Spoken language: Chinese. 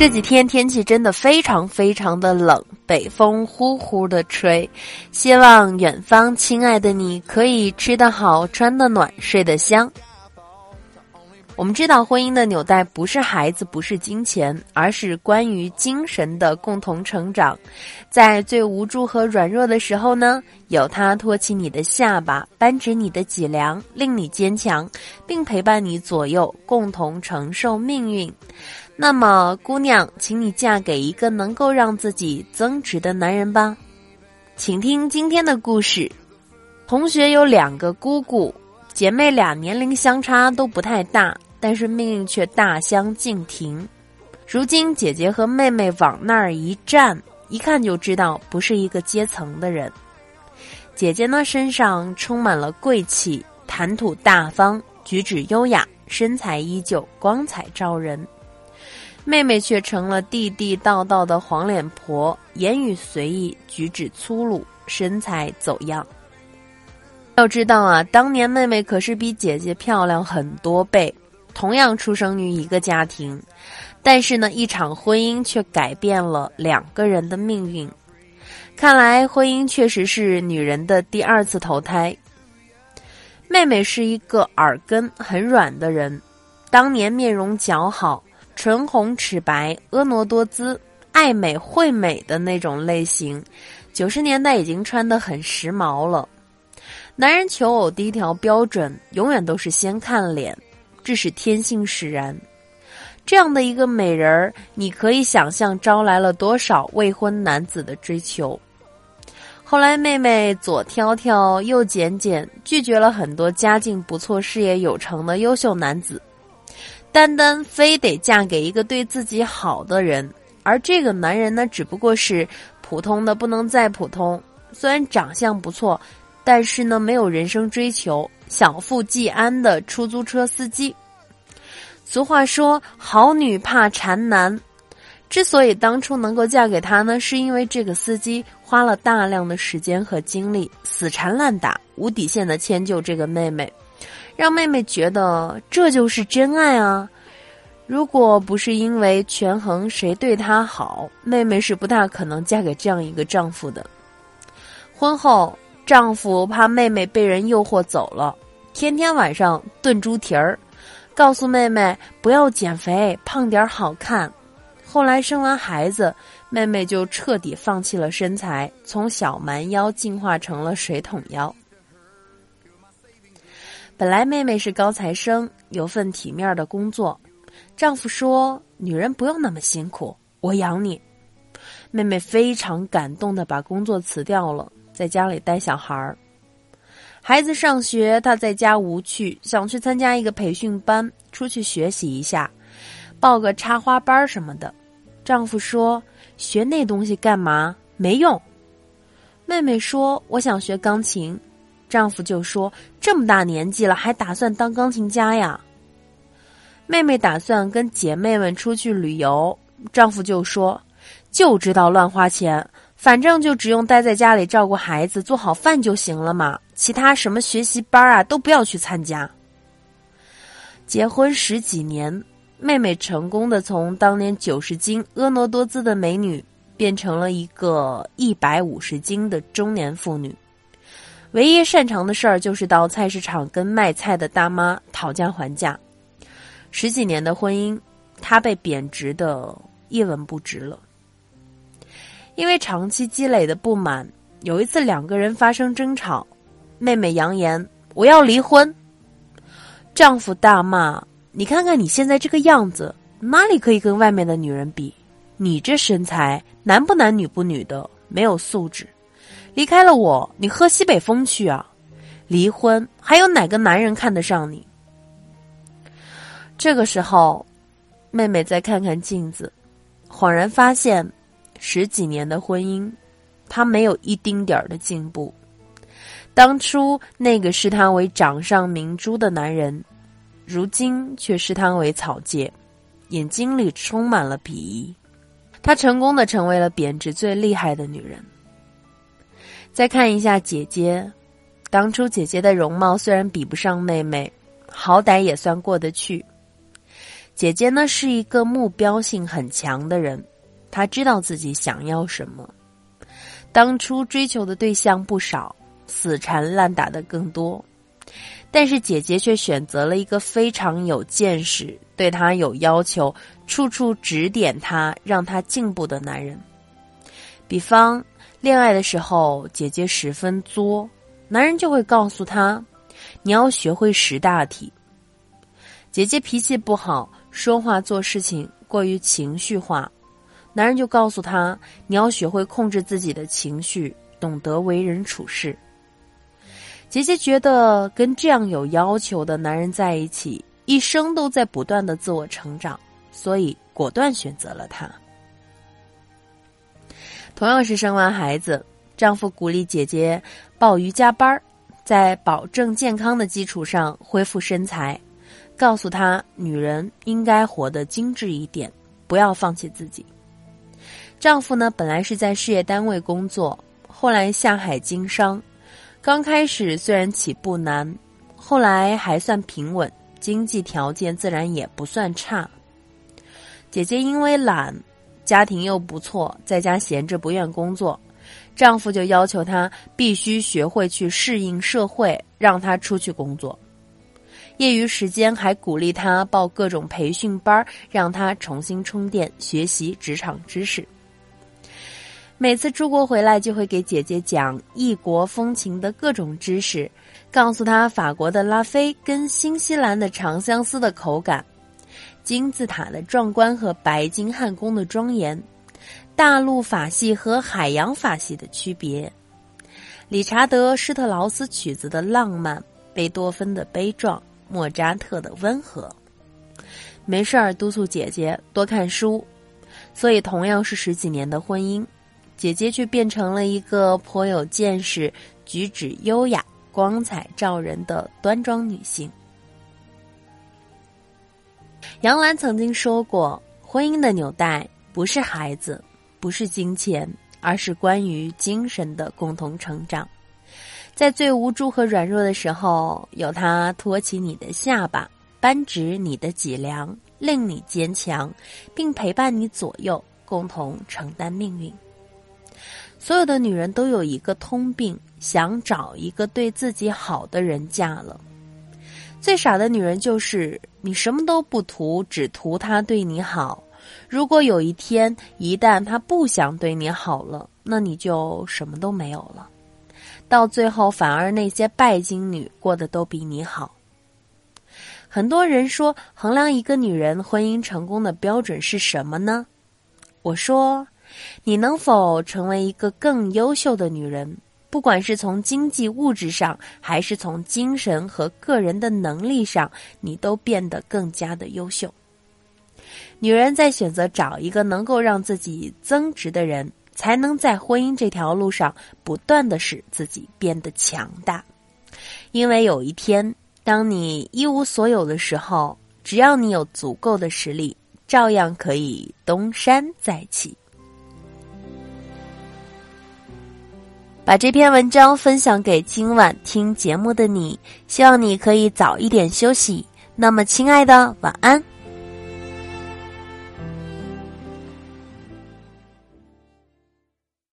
这几天天气真的非常非常的冷，北风呼呼的吹。希望远方亲爱的你可以吃得好，穿得暖，睡得香。我们知道，婚姻的纽带不是孩子，不是金钱，而是关于精神的共同成长。在最无助和软弱的时候呢，有他托起你的下巴，扳直你的脊梁，令你坚强，并陪伴你左右，共同承受命运。那么，姑娘，请你嫁给一个能够让自己增值的男人吧。请听今天的故事。同学有两个姑姑，姐妹俩年龄相差都不太大，但是命运却大相径庭。如今，姐姐和妹妹往那儿一站，一看就知道不是一个阶层的人。姐姐呢，身上充满了贵气，谈吐大方，举止优雅，身材依旧，光彩照人。妹妹却成了地地道道的黄脸婆，言语随意，举止粗鲁，身材走样。要知道啊，当年妹妹可是比姐姐漂亮很多倍，同样出生于一个家庭，但是呢，一场婚姻却改变了两个人的命运。看来，婚姻确实是女人的第二次投胎。妹妹是一个耳根很软的人，当年面容姣好。唇红齿白、婀娜多姿、爱美惠美的那种类型，九十年代已经穿得很时髦了。男人求偶第一条标准，永远都是先看脸，致使天性使然。这样的一个美人儿，你可以想象招来了多少未婚男子的追求。后来，妹妹左挑挑右拣拣，拒绝了很多家境不错、事业有成的优秀男子。单单非得嫁给一个对自己好的人，而这个男人呢，只不过是普通的不能再普通。虽然长相不错，但是呢，没有人生追求，小富即安的出租车司机。俗话说“好女怕缠男”，之所以当初能够嫁给他呢，是因为这个司机花了大量的时间和精力，死缠烂打、无底线的迁就这个妹妹。让妹妹觉得这就是真爱啊！如果不是因为权衡谁对她好，妹妹是不大可能嫁给这样一个丈夫的。婚后，丈夫怕妹妹被人诱惑走了，天天晚上炖猪蹄儿，告诉妹妹不要减肥，胖点好看。后来生完孩子，妹妹就彻底放弃了身材，从小蛮腰进化成了水桶腰。本来妹妹是高材生，有份体面的工作。丈夫说：“女人不用那么辛苦，我养你。”妹妹非常感动的把工作辞掉了，在家里带小孩儿。孩子上学，她在家无趣，想去参加一个培训班，出去学习一下，报个插花班什么的。丈夫说：“学那东西干嘛？没用。”妹妹说：“我想学钢琴。”丈夫就说：“这么大年纪了，还打算当钢琴家呀？”妹妹打算跟姐妹们出去旅游，丈夫就说：“就知道乱花钱，反正就只用待在家里照顾孩子、做好饭就行了嘛，其他什么学习班啊，都不要去参加。”结婚十几年，妹妹成功的从当年九十斤婀娜多姿的美女，变成了一个一百五十斤的中年妇女。唯一擅长的事儿就是到菜市场跟卖菜的大妈讨价还价。十几年的婚姻，她被贬值的一文不值了。因为长期积累的不满，有一次两个人发生争吵，妹妹扬言我要离婚。丈夫大骂：“你看看你现在这个样子，哪里可以跟外面的女人比？你这身材，男不男女不女的，没有素质。”离开了我，你喝西北风去啊！离婚还有哪个男人看得上你？这个时候，妹妹再看看镜子，恍然发现，十几年的婚姻，她没有一丁点儿的进步。当初那个视她为掌上明珠的男人，如今却视她为草芥，眼睛里充满了鄙夷。她成功的成为了贬值最厉害的女人。再看一下姐姐，当初姐姐的容貌虽然比不上妹妹，好歹也算过得去。姐姐呢是一个目标性很强的人，他知道自己想要什么。当初追求的对象不少，死缠烂打的更多，但是姐姐却选择了一个非常有见识、对她有要求、处处指点她、让她进步的男人。比方，恋爱的时候，姐姐十分作，男人就会告诉她：“你要学会识大体。”姐姐脾气不好。说话做事情过于情绪化，男人就告诉她：“你要学会控制自己的情绪，懂得为人处事。”杰杰觉得跟这样有要求的男人在一起，一生都在不断的自我成长，所以果断选择了他。同样是生完孩子，丈夫鼓励姐姐报瑜伽班，在保证健康的基础上恢复身材。告诉她，女人应该活得精致一点，不要放弃自己。丈夫呢，本来是在事业单位工作，后来下海经商，刚开始虽然起步难，后来还算平稳，经济条件自然也不算差。姐姐因为懒，家庭又不错，在家闲着不愿工作，丈夫就要求她必须学会去适应社会，让她出去工作。业余时间还鼓励她报各种培训班，让她重新充电，学习职场知识。每次出国回来，就会给姐姐讲异国风情的各种知识，告诉她法国的拉菲跟新西兰的长相思的口感，金字塔的壮观和白金汉宫的庄严，大陆法系和海洋法系的区别，理查德施特劳斯曲子的浪漫，贝多芬的悲壮。莫扎特的温和，没事儿督促姐姐多看书，所以同样是十几年的婚姻，姐姐却变成了一个颇有见识、举止优雅、光彩照人的端庄女性。杨澜曾经说过：“婚姻的纽带不是孩子，不是金钱，而是关于精神的共同成长。”在最无助和软弱的时候，有他托起你的下巴，扳直你的脊梁，令你坚强，并陪伴你左右，共同承担命运。所有的女人都有一个通病，想找一个对自己好的人嫁了。最傻的女人就是你什么都不图，只图他对你好。如果有一天一旦他不想对你好了，那你就什么都没有了。到最后，反而那些拜金女过得都比你好。很多人说，衡量一个女人婚姻成功的标准是什么呢？我说，你能否成为一个更优秀的女人？不管是从经济物质上，还是从精神和个人的能力上，你都变得更加的优秀。女人在选择找一个能够让自己增值的人。才能在婚姻这条路上不断的使自己变得强大，因为有一天，当你一无所有的时候，只要你有足够的实力，照样可以东山再起。把这篇文章分享给今晚听节目的你，希望你可以早一点休息。那么，亲爱的，晚安。